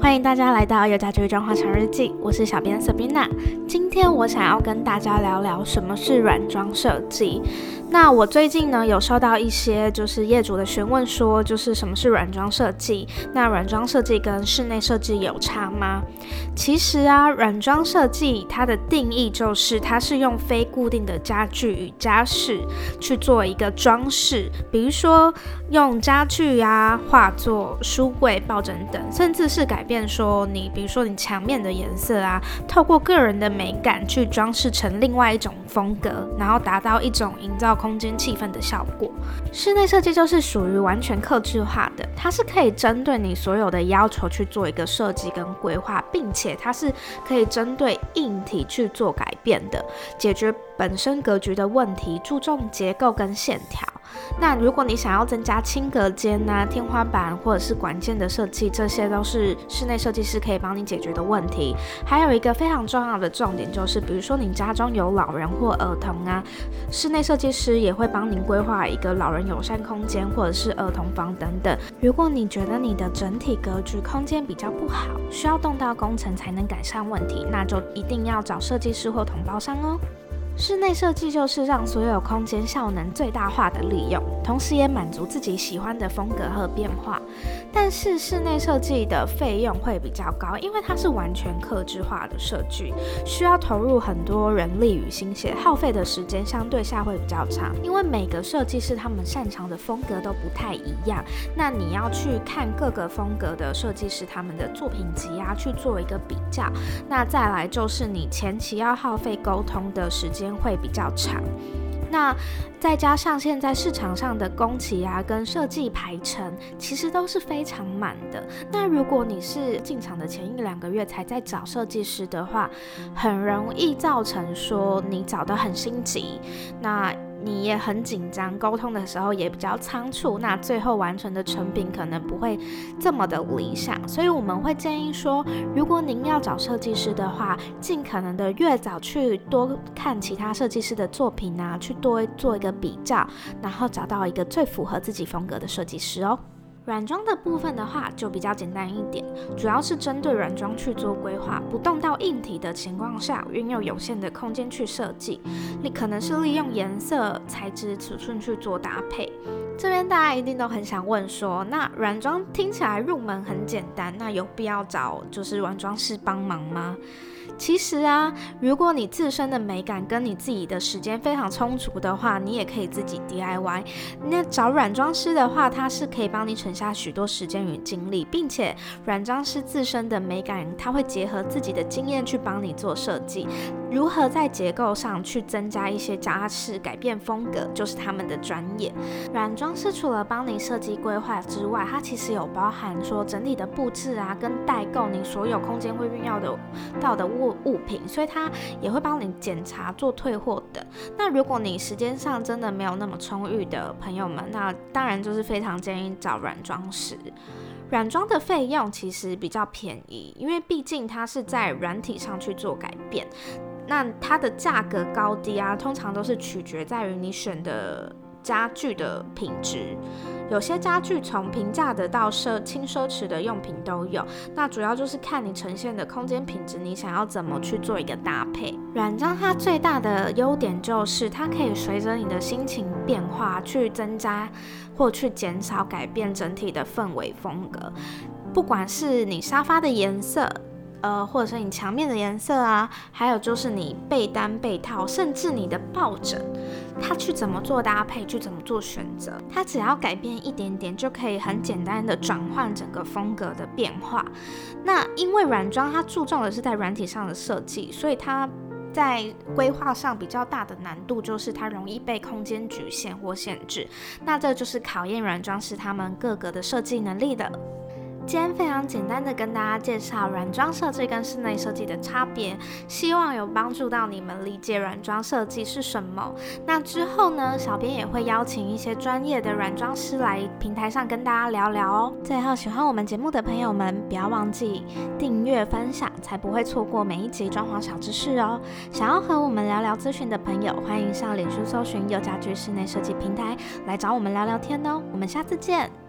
欢迎大家来到有家居装潢小日记，我是小编 Sabina。今天我想要跟大家聊聊什么是软装设计。那我最近呢有收到一些就是业主的询问，说就是什么是软装设计？那软装设计跟室内设计有差吗？其实啊，软装设计它的定义就是它是用非固定的家具与家饰去做一个装饰，比如说用家具呀、画作、书柜、抱枕等，甚至是改变说你，比如说你墙面的颜色啊，透过个人的美感去装饰成另外一种风格，然后达到一种营造。空间气氛的效果，室内设计就是属于完全克制化的，它是可以针对你所有的要求去做一个设计跟规划，并且它是可以针对硬体去做改变的，解决本身格局的问题，注重结构跟线条。那如果你想要增加轻隔间呐、天花板或者是管件的设计，这些都是室内设计师可以帮你解决的问题。还有一个非常重要的重点就是，比如说你家中有老人或儿童啊，室内设计师也会帮您规划一个老人友善空间或者是儿童房等等。如果你觉得你的整体格局空间比较不好，需要动到工程才能改善问题，那就一定要找设计师或同包商哦。室内设计就是让所有空间效能最大化的利用，同时也满足自己喜欢的风格和变化。但是室内设计的费用会比较高，因为它是完全克制化的设计，需要投入很多人力与心血，耗费的时间相对下会比较长。因为每个设计师他们擅长的风格都不太一样，那你要去看各个风格的设计师他们的作品集啊，去做一个比较。那再来就是你前期要耗费沟通的时间。会比较长，那再加上现在市场上的工期啊，跟设计排程其实都是非常满的。那如果你是进场的前一两个月才在找设计师的话，很容易造成说你找得很心急。那你也很紧张，沟通的时候也比较仓促，那最后完成的成品可能不会这么的理想，所以我们会建议说，如果您要找设计师的话，尽可能的越早去多看其他设计师的作品啊，去多做一个比较，然后找到一个最符合自己风格的设计师哦。软装的部分的话，就比较简单一点，主要是针对软装去做规划，不动到硬体的情况下，运用有限的空间去设计，你可能是利用颜色、材质、尺寸去做搭配。这边大家一定都很想问说，那软装听起来入门很简单，那有必要找就是软装师帮忙吗？其实啊，如果你自身的美感跟你自己的时间非常充足的话，你也可以自己 DIY。那找软装师的话，他是可以帮你省下许多时间与精力，并且软装师自身的美感，他会结合自己的经验去帮你做设计。如何在结构上去增加一些家饰，改变风格，就是他们的专业。软装师除了帮你设计规划之外，它其实有包含说整体的布置啊，跟代购你所有空间会运用的到的物物品，所以它也会帮你检查、做退货的。那如果你时间上真的没有那么充裕的朋友们，那当然就是非常建议找软装师。软装的费用其实比较便宜，因为毕竟它是在软体上去做改变。那它的价格高低啊，通常都是取决在于你选的家具的品质。有些家具从平价的到奢轻奢侈的用品都有，那主要就是看你呈现的空间品质，你想要怎么去做一个搭配。软装它最大的优点就是它可以随着你的心情变化去增加或去减少改变整体的氛围风格，不管是你沙发的颜色。呃，或者是你墙面的颜色啊，还有就是你被单、被套，甚至你的抱枕，它去怎么做搭配，去怎么做选择，它只要改变一点点，就可以很简单的转换整个风格的变化。那因为软装它注重的是在软体上的设计，所以它在规划上比较大的难度就是它容易被空间局限或限制。那这就是考验软装师他们各个的设计能力的。今天非常简单的跟大家介绍软装设计跟室内设计的差别，希望有帮助到你们理解软装设计是什么。那之后呢，小编也会邀请一些专业的软装师来平台上跟大家聊聊哦。最后，喜欢我们节目的朋友们，不要忘记订阅分享，才不会错过每一集装潢小知识哦。想要和我们聊聊咨询的朋友，欢迎上脸书搜寻“有家居室内设计平台”来找我们聊聊天哦。我们下次见。